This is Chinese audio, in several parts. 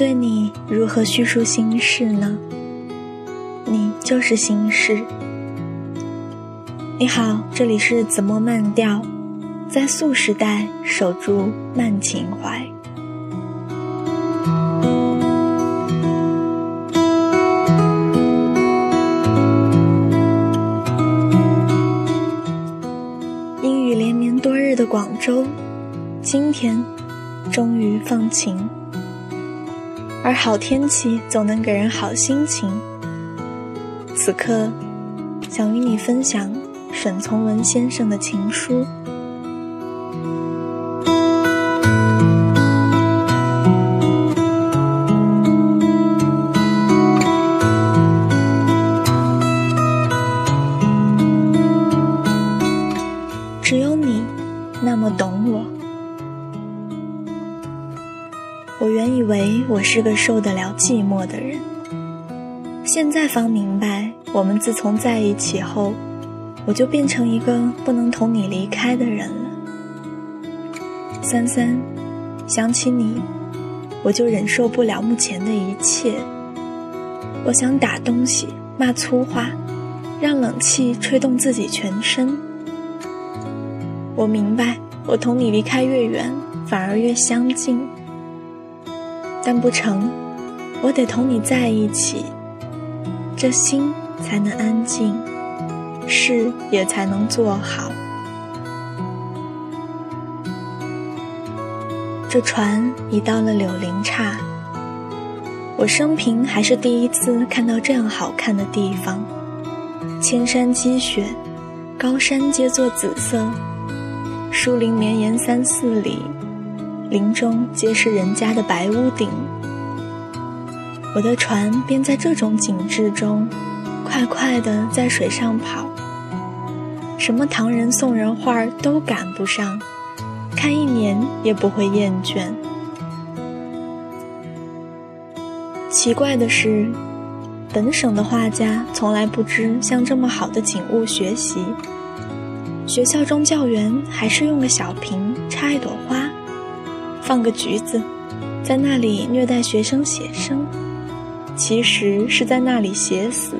对你如何叙述心事呢？你就是心事。你好，这里是子墨慢调，在素时代守住慢情怀。阴雨连绵多日的广州，今天终于放晴。而好天气总能给人好心情。此刻，想与你分享沈从文先生的情书。只有你那么懂我。我原以为我是个受得了寂寞的人，现在方明白，我们自从在一起后，我就变成一个不能同你离开的人了。三三，想起你，我就忍受不了目前的一切。我想打东西，骂粗话，让冷气吹动自己全身。我明白，我同你离开越远，反而越相近。但不成，我得同你在一起，这心才能安静，事也才能做好。这船已到了柳林岔，我生平还是第一次看到这样好看的地方：千山积雪，高山皆作紫色，树林绵延三四里。林中皆是人家的白屋顶，我的船便在这种景致中，快快地在水上跑。什么唐人宋人画都赶不上，看一年也不会厌倦。奇怪的是，本省的画家从来不知向这么好的景物学习。学校中教员还是用个小瓶插一朵花。放个橘子，在那里虐待学生写生，其实是在那里写死。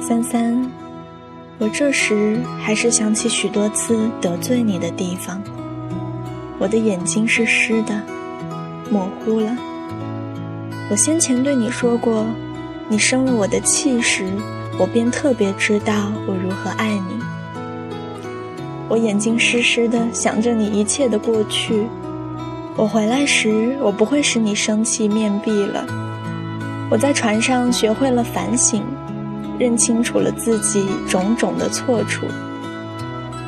三三，我这时还是想起许多次得罪你的地方，我的眼睛是湿的，模糊了。我先前对你说过，你生了我的气时，我便特别知道我如何爱你。我眼睛湿湿的，想着你一切的过去。我回来时，我不会使你生气面壁了。我在船上学会了反省，认清楚了自己种种的错处。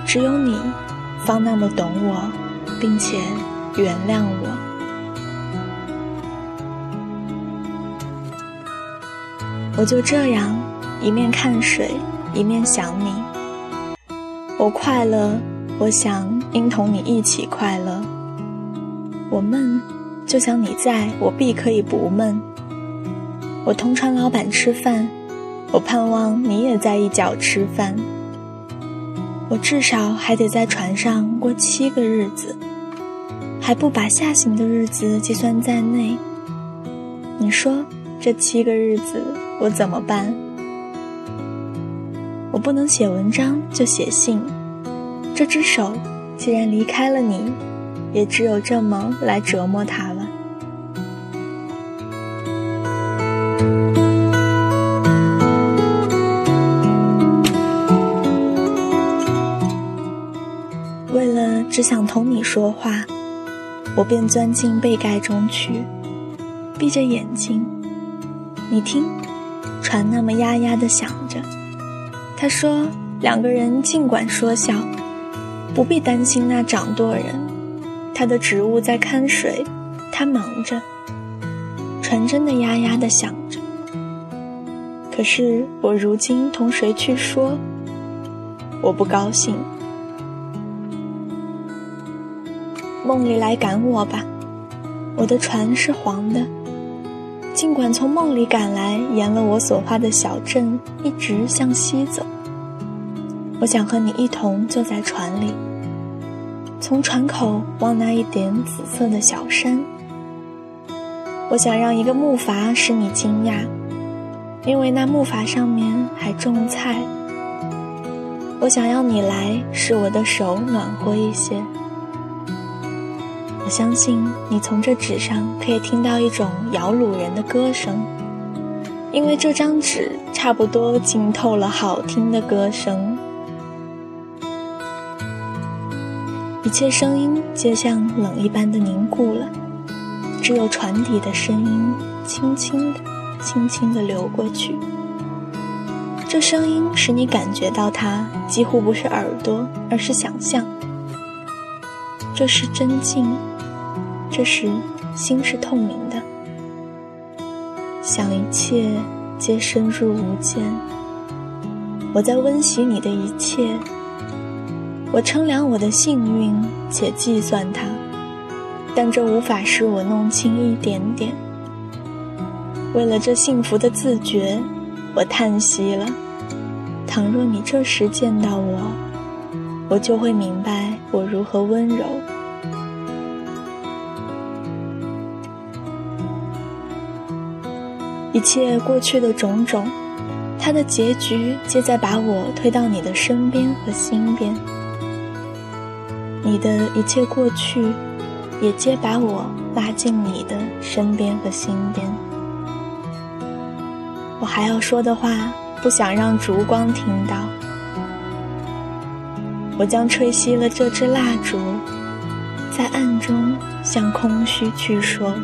只有你，方那么懂我，并且原谅我。我就这样一面看水，一面想你。我快乐，我想应同你一起快乐。我闷，就想你在我必可以不闷。我同船老板吃饭，我盼望你也在一角吃饭。我至少还得在船上过七个日子，还不把下行的日子计算在内。你说这七个日子我怎么办？我不能写文章，就写信。这只手既然离开了你，也只有这么来折磨它了。为了只想同你说话，我便钻进被盖中去，闭着眼睛。你听，船那么呀呀的响着。他说：“两个人尽管说笑，不必担心那掌舵人。他的职务在看水，他忙着。船真的呀呀的响着。可是我如今同谁去说？我不高兴。梦里来赶我吧，我的船是黄的。尽管从梦里赶来，沿了我所画的小镇，一直向西走。我想和你一同坐在船里，从船口望那一点紫色的小山。我想让一个木筏使你惊讶，因为那木筏上面还种菜。我想要你来，使我的手暖和一些。我相信你从这纸上可以听到一种摇橹人的歌声，因为这张纸差不多浸透了好听的歌声。一切声音皆像冷一般的凝固了。只有船底的声音，轻轻的、轻轻的流过去。这声音使你感觉到它几乎不是耳朵，而是想象。这是真静，这时心是透明的，想一切皆深入无间。我在温习你的一切，我称量我的幸运，且计算它。但这无法使我弄清一点点。为了这幸福的自觉，我叹息了。倘若你这时见到我，我就会明白我如何温柔。一切过去的种种，它的结局皆在把我推到你的身边和心边。你的一切过去。也皆把我拉进你的身边和心边。我还要说的话，不想让烛光听到。我将吹熄了这支蜡烛，在暗中向空虚去说。